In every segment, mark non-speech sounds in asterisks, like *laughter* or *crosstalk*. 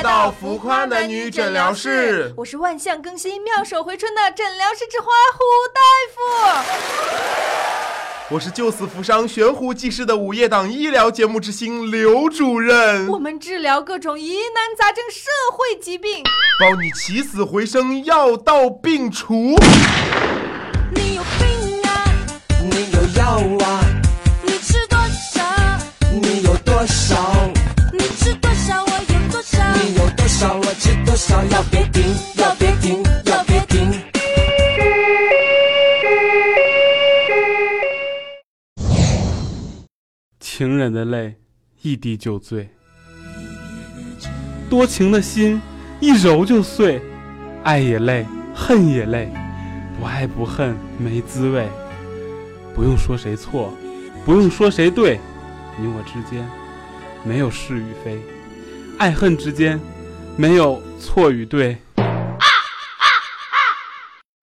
来到浮夸男女诊疗室，我是万象更新、妙手回春的诊疗室之花胡大夫。我是救死扶伤、悬壶济世的午夜档医疗节目之星刘主任。我们治疗各种疑难杂症、社会疾病，包你起死回生、药到病除。你有病啊！你有药啊！少？我吃多少？要别停，要别停，要别停。情人的泪，一滴就醉；多情的心，一揉就碎。爱也累，恨也累，不爱不恨没滋味。不用说谁错，不用说谁对，你我之间没有是与非，爱恨之间没有错与对。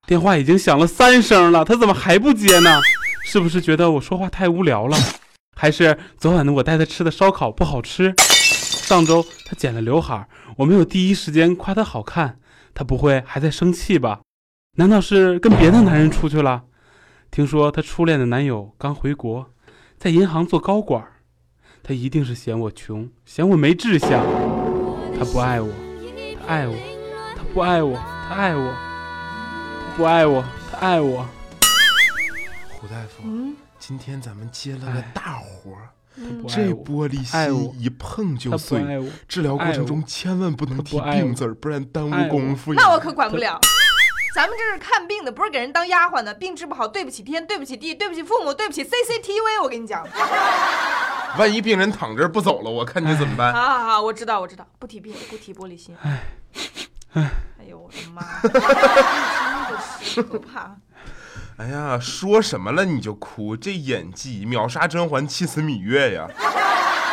电话已经响了三声了，他怎么还不接呢？是不是觉得我说话太无聊了？还是昨晚的我带他吃的烧烤不好吃？上周他剪了刘海，我没有第一时间夸他好看，他不会还在生气吧？难道是跟别的男人出去了？听说她初恋的男友刚回国，在银行做高管，他一定是嫌我穷，嫌我没志向。他不爱我，爱我；他不爱我，他爱我；他不爱我，他爱我。胡大夫，嗯，今天咱们接了个大活儿，这玻璃心一碰就他不碎。爱我。治疗过程中千万不能提病字儿，不然耽误功夫呀。那我可管不了。咱们这是看病的，不是给人当丫鬟的。病治不好，对不起天，对不起地，对不起父母，对不起 CCTV。我跟你讲，万一病人躺这儿不走了，我看你怎么办？好好好，我知道，我知道，不提病，不提玻璃心。唉，哎呦我的妈呀，真的是可怕。哎呀，说什么了你就哭？这演技秒杀甄嬛，气死芈月呀！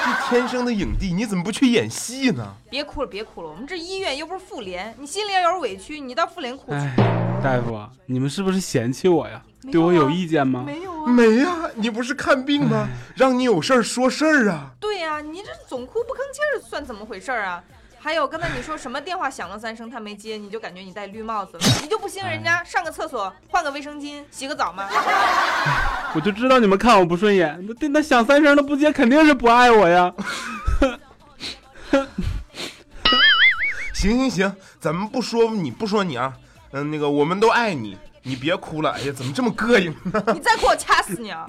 这天生的影帝，你怎么不去演戏呢？别哭了，别哭了，我们这医院又不是妇联，你心里要有点委屈，你到妇联哭去。唉，大夫啊，你们是不是嫌弃我呀？啊对我有意见吗？没有啊？没呀、你不是看病吗？让你有事儿说事儿啊！对呀、你这总哭不吭气儿，算怎么回事儿啊？还有刚才你说什么电话响了三声他没接，你就感觉你戴绿帽子了，你就不兴人家上个厕所换个卫生巾洗个澡吗？我就知道你们看我不顺眼。那那响三声都不接，肯定是不爱我呀。行行行，咱们不说你不说你啊，嗯，那个我们都爱你，你别哭了。哎呀，怎么这么膈应呢？*laughs* 你再哭我掐死你啊！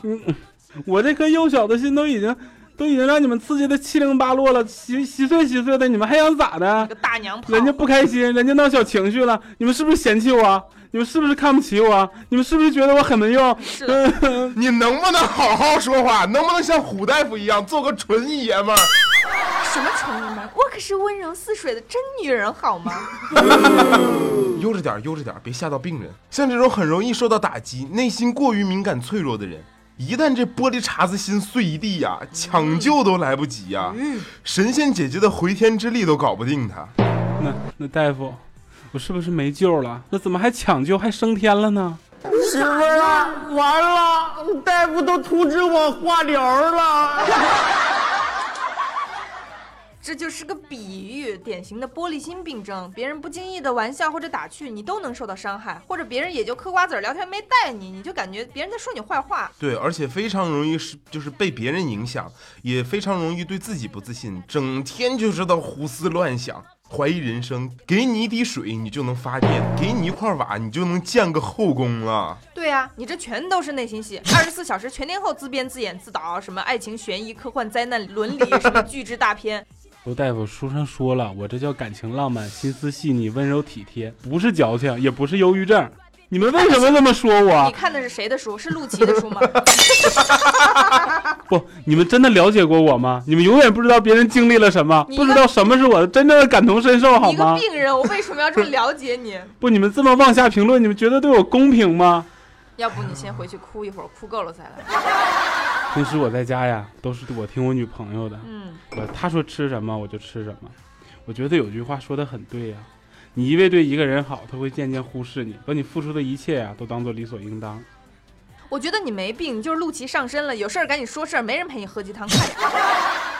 我这颗幼小的心都已经都已经让你们刺激的七零八落了，稀稀碎稀碎的，你们还想咋的个？大娘炮！人家不开心，人家闹小情绪了，你们是不是嫌弃我？你们是不是看不起我？你们是不是觉得我很没用？是的，*laughs* 你能不能好好说话？能不能像虎大夫一样做个纯爷们儿？什么纯爷们儿？我可是温柔似水的真女人，好吗？*laughs* 悠着点儿，悠着点儿，别吓到病人。像这种很容易受到打击、内心过于敏感脆弱的人，一旦这玻璃碴子心碎一地呀，抢救都来不及呀，神仙姐姐的回天之力都搞不定他。那那大夫，我是不是没救了？那怎么还抢救还升天了呢？媳妇儿啊，完了，大夫都通知我化疗了。这就是个比喻，典型的玻璃心病症。别人不经意的玩笑或者打趣，你都能受到伤害；或者别人也就嗑瓜子儿聊天没带你，你就感觉别人在说你坏话。对，而且非常容易是就是被别人影响，也非常容易对自己不自信，整天就知道胡思乱想，怀疑人生。给你一滴水，你就能发电；给你一块瓦，你就能建个后宫了。对呀、你这全都是内心戏，二十四小时全天候自编自演自导，什么爱情、悬疑、科幻、灾难、伦理，什么 *laughs* 巨制大片。刘大夫，书上说了，我这叫感情浪漫，心思细腻，温柔体贴，不是矫情，也不是忧郁症。你们为什么这么说我 *laughs* 你？看的是谁的书？是陆琪的书吗？*laughs* 不，你们真的了解过我吗？你们永远不知道别人经历了什么，不知道什么是我的真正的感同身受，好你个吗？病人，我为什么要这么了解你？*laughs* 不，你们这么妄下评论，你们觉得对我公平吗？要不你先回去哭一会儿，哭够了再来。平时我在家呀，都是我听我女朋友的，嗯，我她说吃什么我就吃什么。我觉得有句话说的很对呀、你一味对一个人好，他会渐渐忽视你，把你付出的一切呀都当做理所应当。我觉得你没病，你就是陆琪上身了，有事儿赶紧说事儿，没人陪你喝鸡汤，快点。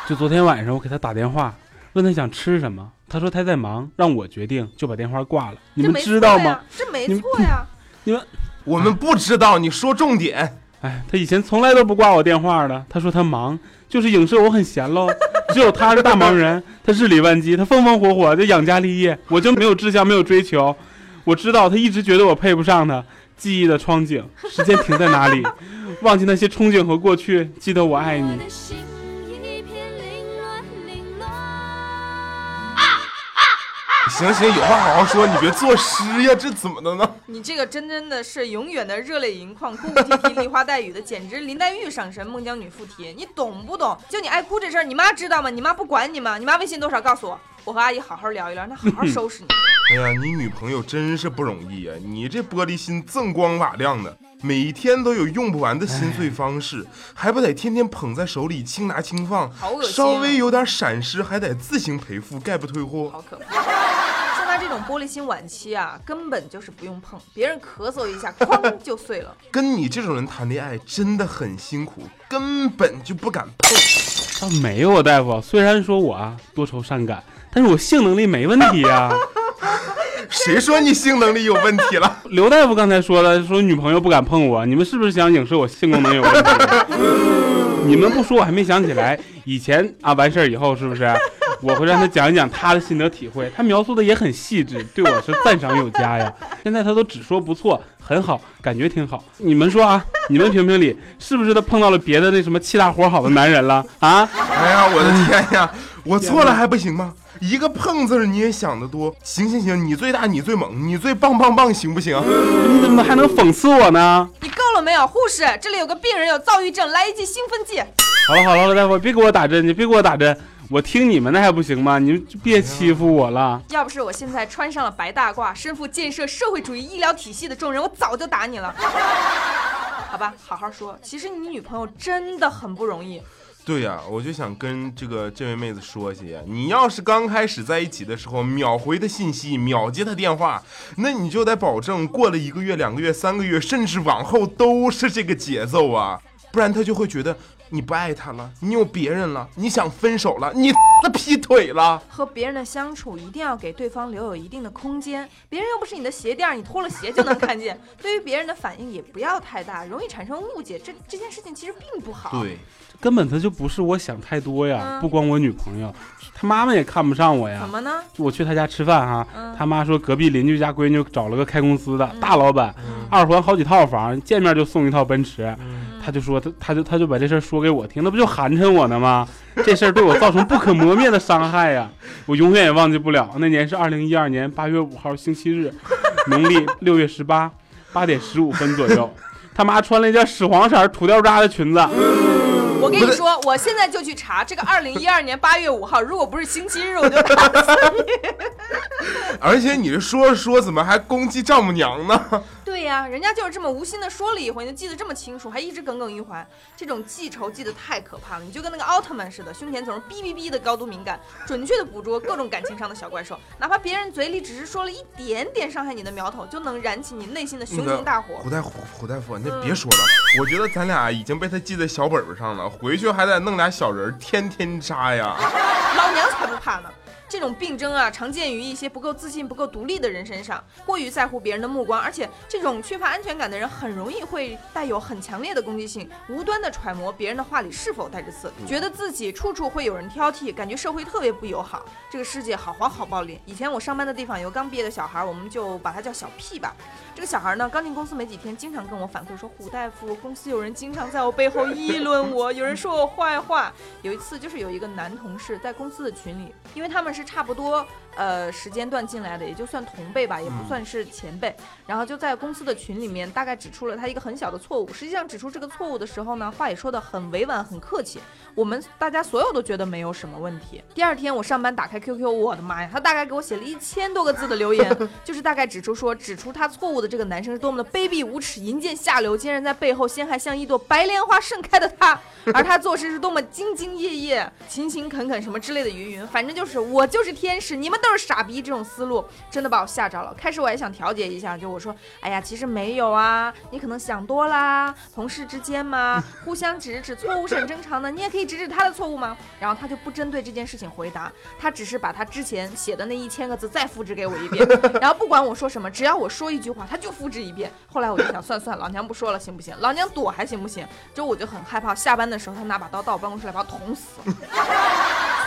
就昨天晚上我给他打电话，问他想吃什么，他说他在忙，让我决定，就把电话挂了。你们知道吗错呀？？这没你们错呀。你们，我们不知道，你说重点。哎，他以前从来都不挂我电话的。他说他忙，就是影射我很闲喽。*laughs* 只有他是大忙人，他日理万机，他风风火火的养家立业，我就没有志向，没有追求。我知道他一直觉得我配不上他。记忆的窗景，时间停在哪里？*laughs* 忘记那些憧憬和过去，记得我爱你。*laughs* *laughs* 行行，有话好好说，你别作诗呀，这怎么的呢？*laughs* 你这个真真的是永远的热泪盈眶、哭哭啼啼、梨花带雨的，简直林黛玉上身，孟姜女附体，你懂不懂？就你爱哭这事儿，你妈知道吗？你妈不管你吗？你妈微信多少？告诉我，我和阿姨好好聊一聊，让她好好收拾你。*laughs* 哎呀，你女朋友真是不容易呀！你这玻璃心锃光瓦亮的，每天都有用不完的心碎方式，还不得天天捧在手里轻拿轻放好恶心啊稍微有点闪失，还得自行赔付，概不退货。好可怕！像她这种玻璃心晚期啊，根本就是不用碰，别人咳嗽一下，哐就碎了。*laughs* 跟你这种人谈恋爱真的很辛苦，根本就不敢碰。倒没有啊，大夫。虽然说我啊多愁善感，但是我性能力没问题啊、谁说你性能力有问题了？刘大夫刚才说了，说女朋友不敢碰我，你们是不是想影射我性功能有问题？*laughs* 你们不说我还没想起来，以前啊完事儿以后是不是，我会让他讲一讲他的心得体会，他描述的也很细致，对我是赞赏有加呀。现在他都只说不错，很好，感觉挺好。你们说啊，你们评评理，是不是他碰到了别的那什么气大活好的男人了啊？哎呀，我的天呀！我错了还不行吗？一个碰字儿你也想得多。行行行，你最大，你最猛，你最棒棒棒，行不行？你怎么还能讽刺我呢？你够了没有，护士？这里有个病人有躁郁症，来一剂兴奋剂。好了好了，大夫别给我打针，你别给我打针，我听你们的还不行吗？你们就别欺负我了。要不是我现在穿上了白大褂，身负建设社会主义医疗体系的重任，我早就打你了。好吧，好好说。其实你女朋友真的很不容易。对呀、我就想跟这个这位妹子说一些，你要是刚开始在一起的时候秒回她信息，秒接她电话，那你就得保证过了一个月、两个月、三个月，甚至往后都是这个节奏啊，不然她就会觉得你不爱他了，你有别人了，你想分手了，你的劈腿了。和别人的相处一定要给对方留有一定的空间，别人又不是你的鞋垫，你脱了鞋就能看见。*laughs* 对于别人的反应也不要太大，容易产生误解。这这件事情其实并不好。，对，根本他就不是我想太多呀，嗯不光我女朋友，他妈妈也看不上我呀怎。么呢？我去他家吃饭哈，嗯他妈说隔壁邻居家闺女找了个开公司的、大老板，二环好几套房，见面就送一套奔驰。他就说他他就他就把这事儿说给我听，那不就寒碜我呢吗？这事儿对我造成不可磨灭的伤害呀，我永远也忘记不了。那年是二零一二年八月五号星期日，农历六月十八，八点十五分左右。他妈穿了一件屎黄色土掉渣的裙子，我跟你说，我现在就去查这个二零一二年八月五号，如果不是星期日，我就打死你。*laughs* 而且你这说着说怎么还攻击丈母娘呢？对呀、人家就是这么无心的说了一回，你就记得这么清楚，还一直耿耿于怀。这种记仇记得太可怕了，你就跟那个奥特曼似的，胸前总是哔哔哔的高度敏感，准确的捕捉各种感情上的小怪兽，哪怕别人嘴里只是说了一点点伤害你的苗头，就能燃起你内心的熊熊大火。胡大夫，胡大夫，那别说了，我觉得咱俩已经被他记在小本本上了，回去还得弄俩小人儿天天扎呀。老娘才不怕呢！这种病症啊，常见于一些不够自信、不够独立的人身上，过于在乎别人的目光，而且这种缺乏安全感的人，很容易会带有很强烈的攻击性，无端的揣摩别人的话里是否带着刺，觉得自己处处会有人挑剔，感觉社会特别不友好，这个世界好黄好暴力。以前我上班的地方有个刚毕业的小孩，我们就把他叫小屁吧。这个小孩呢，刚进公司没几天，经常跟我反馈说，胡大夫，公司有人经常在我背后议论我，有人说我坏话。有一次就是有一个男同事在公司的群里，因为他们是差不多呃时间段进来的，也就算同辈吧，也不算是前辈。然后就在公司的群里面，大概指出了他一个很小的错误。实际上指出这个错误的时候呢，话也说的很委婉、很客气。我们大家所有都觉得没有什么问题。第二天我上班打开 QQ，我的妈呀，他大概给我写了一千多个字的留言，*laughs* 就是大概指出说，指出他错误的这个男生是多么的卑鄙无耻、淫贱下流，竟然在背后陷害像一朵白莲花盛开的他，*laughs* 而他做事是多么兢兢业业、勤勤恳恳什么之类的云云，反正就是我就是天使，你们都是傻逼这种思路，真的把我吓着了。开始我还想调节一下，就我说，哎呀，其实没有啊，你可能想多啦，同事之间嘛，*laughs* 互相指指错误是很正常的，你也可以指指他的错误吗？然后他就不针对这件事情回答，他只是把他之前写的那一千个字再复制给我一遍，*laughs* 然后不管我说什么，只要我说一句话，他就复制一遍。后来我就想，算算，老娘不说了，行不行？老娘躲还行不行？就我就很害怕，下班的时候他拿把刀到我办公室来把我捅死。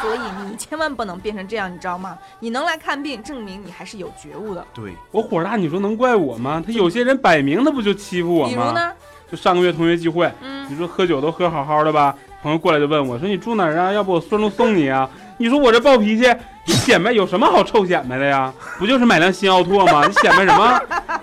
所以你千万不能变成这样，你知道吗？你能来看病，证明你还是有觉悟的。对，我火大，你说能怪我吗？他有些人摆明的不就欺负我吗？比如呢，就上个月同学聚会，嗯你说喝酒都喝好好的吧，朋友过来就问我说你住哪儿啊？要不我顺路送你啊？你说我这暴脾气，你显摆有什么好臭显摆的呀？不就是买辆新奥拓吗？你显摆什么？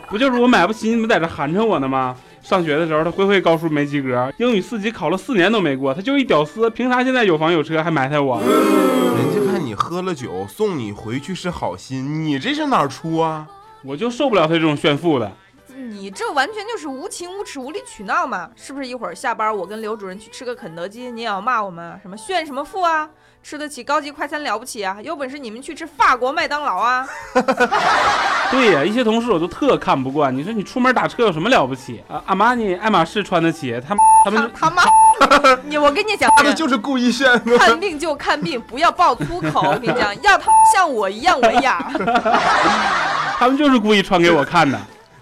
不就是我买不起，你们在这寒碜我呢吗？上学的时候他会会高数没及格，英语四级考了四年都没过，他就一屌丝，凭啥现在有房有车还埋汰我？人家看你喝了酒，送你回去是好心，你这是哪儿出啊？我就受不了他这种炫富的。你这完全就是无情无耻、无理取闹嘛！是不是？一会儿下班，我跟刘主任去吃个肯德基，你也要骂我们什么炫什么富啊？吃得起高级快餐了不起啊？有本事你们去吃法国麦当劳啊！*laughs* 对呀，一些同事我都特看不惯。你说你出门打车有什么了不起啊？阿玛尼、爱马仕穿得起，他们他们他他妈，*laughs* 你我跟你讲，他们就是故意炫的。看病就看病，不要爆粗口。我跟你讲，要他们像我一样文雅。*laughs* 他们就是故意穿给我看的。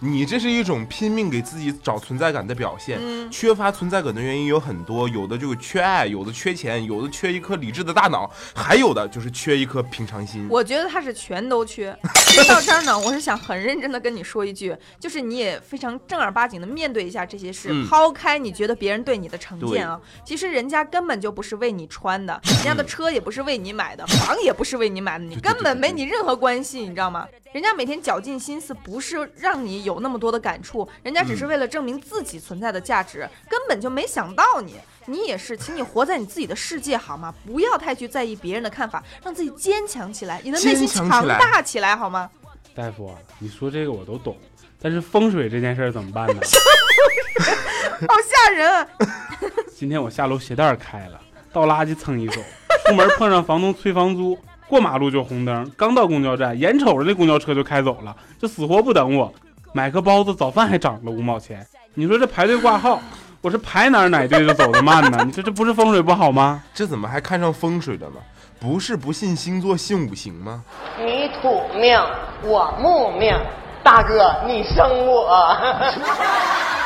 你这是一种拼命给自己找存在感的表现。嗯缺乏存在感的原因有很多，有的就是缺爱，有的缺钱，有的缺一颗理智的大脑，还有的就是缺一颗平常心。我觉得他是全都缺。*laughs* 说到这儿呢，我是想很认真的跟你说一句，就是你也非常正儿八经的面对一下这些事，嗯抛开你觉得别人对你的成见啊，其实人家根本就不是为你穿的，人家的车也不是为你买的，*laughs* 房也不是为你买的，你根本没你任何关系，你知道吗？人家每天绞尽心思，不是让你有那么多的感触，人家只是为了证明自己存在的价值，根本就没想到你。你也是，请你活在你自己的世界好吗？不要太去在意别人的看法，让自己坚强起来，你的内心强大起来好吗？大夫啊，你说这个我都懂，但是风水这件事儿怎么办呢？*laughs* 好吓人啊！*laughs* 今天我下楼鞋带开了，倒垃圾蹭一手，出门碰上房东催房租，过马路就红灯，刚到公交站，眼瞅着那公交车就开走了，就死活不等我，买个包子早饭还涨了五毛钱。你说这排队挂号，我是排哪哪队就走得慢呢？你说这不是风水不好吗？这怎么还看上风水了呢？不是不信星座信五行吗？你土命，我木命，大哥你生我。*laughs*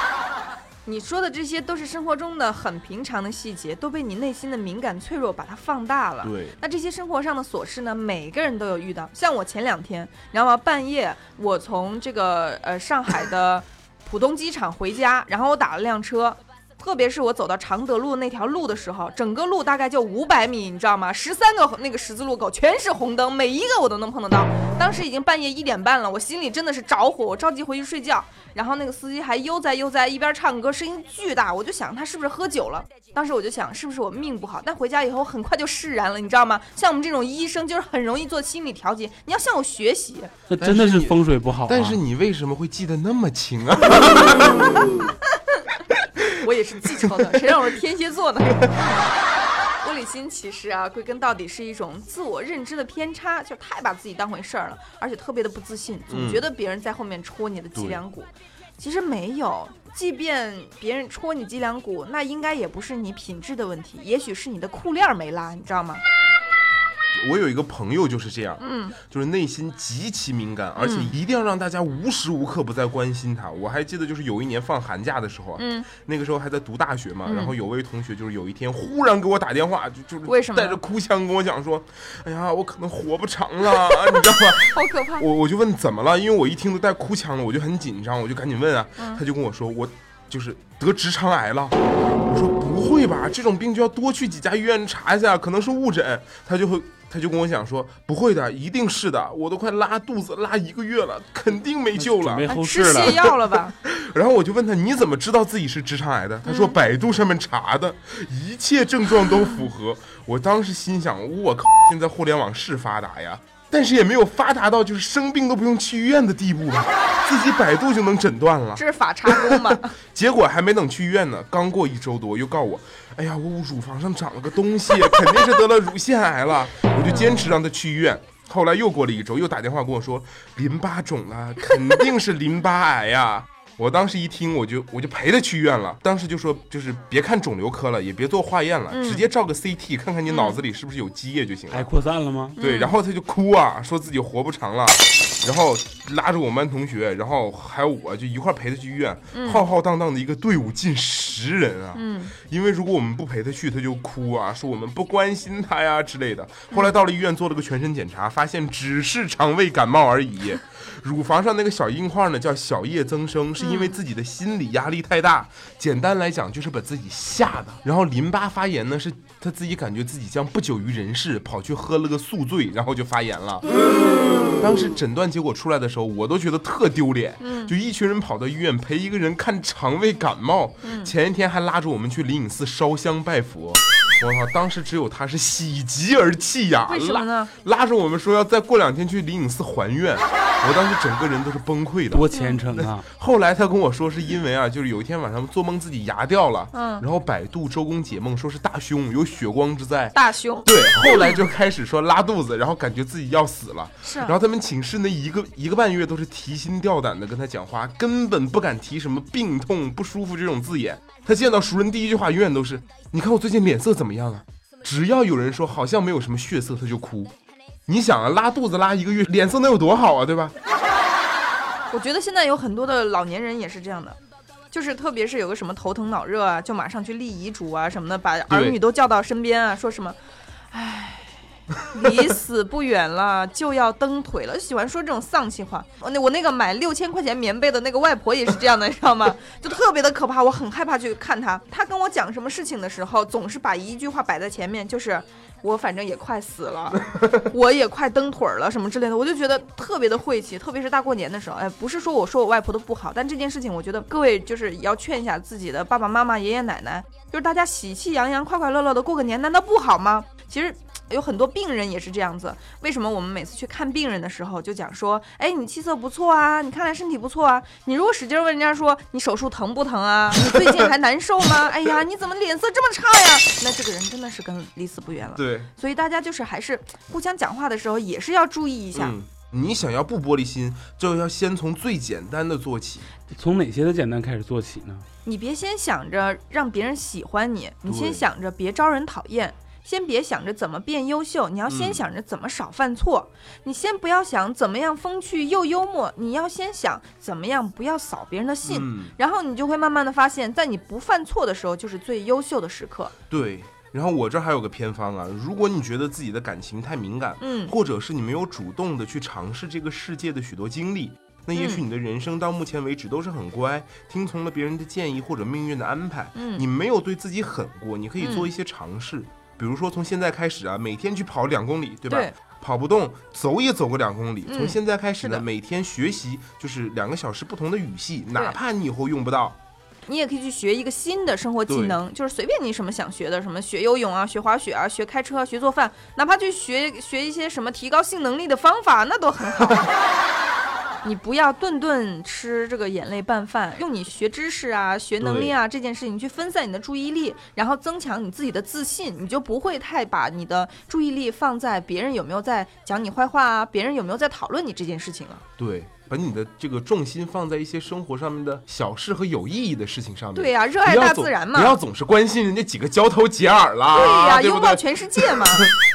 你说的这些都是生活中的很平常的细节，都被你内心的敏感脆弱把它放大了。对，那这些生活上的琐事呢，每个人都有遇到。像我前两天，你知道吗？半夜我从这个呃上海的浦东机场回家，然后我打了辆车。特别是我走到常德路那条路的时候，整个路大概就五百米，你知道吗？十三个那个十字路口全是红灯，每一个我都能碰得到。当时已经半夜一点半了，我心里真的是着火，我着急回去睡觉。然后那个司机还悠哉悠哉，一边唱歌，声音巨大，我就想他是不是喝酒了？当时我就想是不是我命不好？但回家以后很快就释然了，你知道吗？像我们这种医生就是很容易做心理调节，你要向我学习。那真的是风水不好、啊。但是你为什么会记得那么清啊？*laughs* 我也是记仇的，谁让我是天蝎座呢？*laughs* 玻璃心其实啊，归根到底是一种自我认知的偏差，就太把自己当回事儿了，而且特别的不自信，总嗯觉得别人在后面戳你的脊梁骨。其实没有，即便别人戳你脊梁骨，那应该也不是你品质的问题，也许是你的裤链儿没拉，你知道吗？我有一个朋友就是这样，嗯，就是内心极其敏感，而且一定要让大家无时无刻不在关心他。我还记得就是有一年放寒假的时候啊，嗯，那个时候还在读大学嘛，嗯然后有位同学就是有一天忽然给我打电话，就就是为什么带着哭腔跟我讲说，哎呀，我可能活不长了，*laughs* 你知道吗？好可怕。我我就问怎么了，因为我一听都带哭腔了，我就很紧张，我就赶紧问啊，嗯他就跟我说我就是得直肠癌了。我说不会吧，这种病就要多去几家医院查一下，可能是误诊。他就会他就跟我讲说不会的，一定是的，我都快拉肚子拉一个月了，肯定没救了吃泻了。药了吧？*laughs* 然后我就问他你怎么知道自己是直肠癌的？他说百度上面查的，一切症状都符合。我当时心想，我靠，现在互联网是发达呀。但是也没有发达到就是生病都不用去医院的地步吧，*laughs* 自己百度就能诊断了。这是法差工吗？*laughs* 结果还没等去医院呢，刚过一周多，又告我，哎呀，我乳房上长了个东西，肯定是得了乳腺癌了。我就坚持让他去医院，后来又过了一周，又打电话跟我说淋巴肿了，肯定是淋巴癌呀、我当时一听，我就我就陪他去医院了。当时就说，就是别看肿瘤科了，也别做化验了，直接照个 CT，看看你脑子里是不是有积液就行了。癌扩散了吗？对，然后他就哭啊，说自己活不长了，然后拉着我们班同学，然后还有我就一块儿陪他去医院，浩浩荡荡的一个队伍近十人啊。嗯，因为如果我们不陪他去，他就哭啊，说我们不关心他呀之类的。后来到了医院做了个全身检查，发现只是肠胃感冒而已。乳房上那个小硬块呢，叫小叶增生，是因为自己的心理压力太大。简单来讲，就是把自己吓的。然后淋巴发炎呢，是他自己感觉自己将不久于人世，跑去喝了个宿醉，然后就发炎了。当时诊断结果出来的时候，我都觉得特丢脸。就一群人跑到医院陪一个人看肠胃感冒，前一天还拉着我们去灵隐寺烧香拜佛。我操！当时只有他是喜极而泣呀，为什么呢？拉拉着我们说要再过两天去灵隐寺还愿，我当时整个人都是崩溃的。多虔诚啊！后来他跟我说，是因为啊，就是有一天晚上做梦自己牙掉了，嗯然后百度周公解梦说是大凶，有血光之灾。大凶对，后来就开始说拉肚子，然后感觉自己要死了。是啊然后他们寝室那一个一个半月都是提心吊胆的跟他讲话，根本不敢提什么病痛、不舒服这种字眼。他见到熟人第一句话永远都是：“你看我最近脸色怎么样啊？”只要有人说好像没有什么血色，他就哭。你想啊，拉肚子拉一个月，脸色能有多好啊，对吧？*laughs* 我觉得现在有很多的老年人也是这样的，就是特别是有个什么头疼脑热啊，就马上去立遗嘱啊什么的，把儿女都叫到身边啊，说什么，唉。离死不远了，就要蹬腿了，喜欢说这种丧气话。我那我那个买六千块钱棉被的那个外婆也是这样的，你知道吗？*laughs* 就特别的可怕，我很害怕去看她。她跟我讲什么事情的时候，总是把一句话摆在前面，就是我反正也快死了，*laughs* 我也快蹬腿儿了什么之类的，我就觉得特别的晦气，特别是大过年的时候。哎，不是说我说我外婆的不好，但这件事情我觉得各位就是也要劝一下自己的爸爸妈妈、爷爷奶奶，就是大家喜气洋洋、快快乐乐的过个年，难道不好吗？其实。有很多病人也是这样子，为什么我们每次去看病人的时候就讲说，哎，你气色不错啊，你看来身体不错啊。你如果使劲问人家说你手术疼不疼啊，*laughs* 你最近还难受吗？*laughs* 哎呀，你怎么脸色这么差呀？那这个人真的是跟离死不远了。对，所以大家就是还是互相讲话的时候也是要注意一下。嗯，你想要不玻璃心，就要先从最简单的做起。从哪些的简单开始做起呢？你别先想着让别人喜欢你，你先想着别招人讨厌。先别想着怎么变优秀，你要先嗯想着怎么少犯错。你先不要想怎么样风趣又幽默，你要先想怎么样不要扫别人的兴。嗯，然后你就会慢慢的发现，在你不犯错的时候，就是最优秀的时刻。对。然后我这儿还有个偏方啊，如果你觉得自己的感情太敏感，嗯或者是你没有主动的去尝试这个世界的许多经历，那也许嗯你的人生到目前为止都是很乖，听从了别人的建议或者命运的安排，嗯你没有对自己狠过，你可以做一些尝试，比如说从现在开始啊，每天去跑两公里，对吧？对跑不动，走也走个两公里。嗯从现在开始呢，每天学习就是两个小时不同的语系，哪怕你以后用不到，你也可以去学一个新的生活技能，就是随便你什么想学的，什么学游泳啊、学滑雪啊、学开车啊、学做饭，哪怕去学学一些什么提高性能力的方法，那都很好。*laughs* 你不要顿顿吃这个眼泪拌饭，用你学知识啊、学能力啊这件事情去分散你的注意力，然后增强你自己的自信，你就不会太把你的注意力放在别人有没有在讲你坏话啊，别人有没有在讨论你这件事情了。对，把你的这个重心放在一些生活上面的小事和有意义的事情上面。对呀、热爱大自然嘛。不要总是关心人家几个交头接耳啦，对呀？拥抱全世界嘛。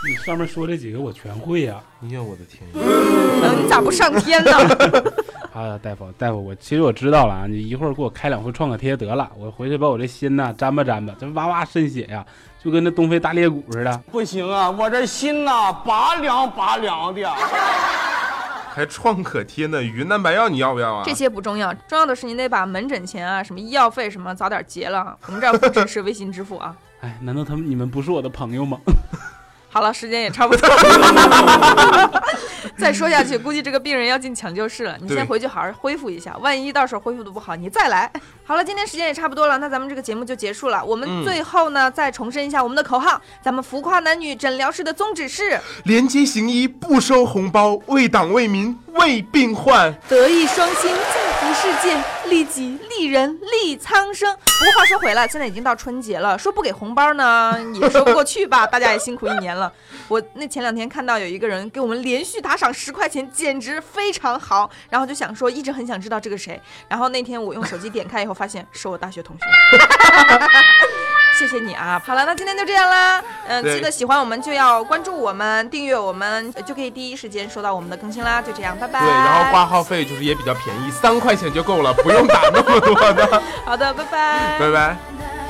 你上面说这几个我全会呀、哎呀，我的天呀！嗯，你咋不上天呢？*laughs* 啊，大夫，大夫，我其实我知道了啊，你一会儿给我开两副创可贴得了，我回去把我这心呐粘吧粘吧，这哇哇渗血呀，就跟那东非大裂谷似的。不行啊，我这心呐拔凉拔凉的。*laughs* 还创可贴呢，云南白药你要不要啊？这些不重要，重要的是你得把门诊钱啊、什么医药费什么早点结了。我们这儿不支持微信支付啊。*laughs* 哎，难道他们你们不是我的朋友吗？好了，时间也差不多了。*laughs* 再说下去，估计这个病人要进抢救室了。你先回去好好恢复一下，万一到时候恢复的不好，你再来。好了，今天时间也差不多了，那咱们这个节目就结束了。我们嗯最后呢，再重申一下我们的口号：咱们浮夸男女诊疗室的宗旨是廉洁行医，不收红包，为党为民为病患。德艺双馨，世界，利己利人利苍生。不过话说回来，现在已经到春节了，说不给红包呢，*laughs* 也说不过去吧。大家也辛苦一年了。我那前两天看到有一个人给我们连续打赏十块钱，简直非常好。然后就想说，一直很想知道这个谁。然后那天我用手机点开以后，发现是我大学同学。*laughs* 谢谢你啊！好了，那今天就这样啦。嗯、对记得喜欢我们就要关注我们、订阅我们，呃就可以第一时间收到我们的更新啦。就这样，拜拜。对，然后挂号费就是也比较便宜，三块钱就够了，不用打那么多的。*laughs* 好的，拜拜。拜拜。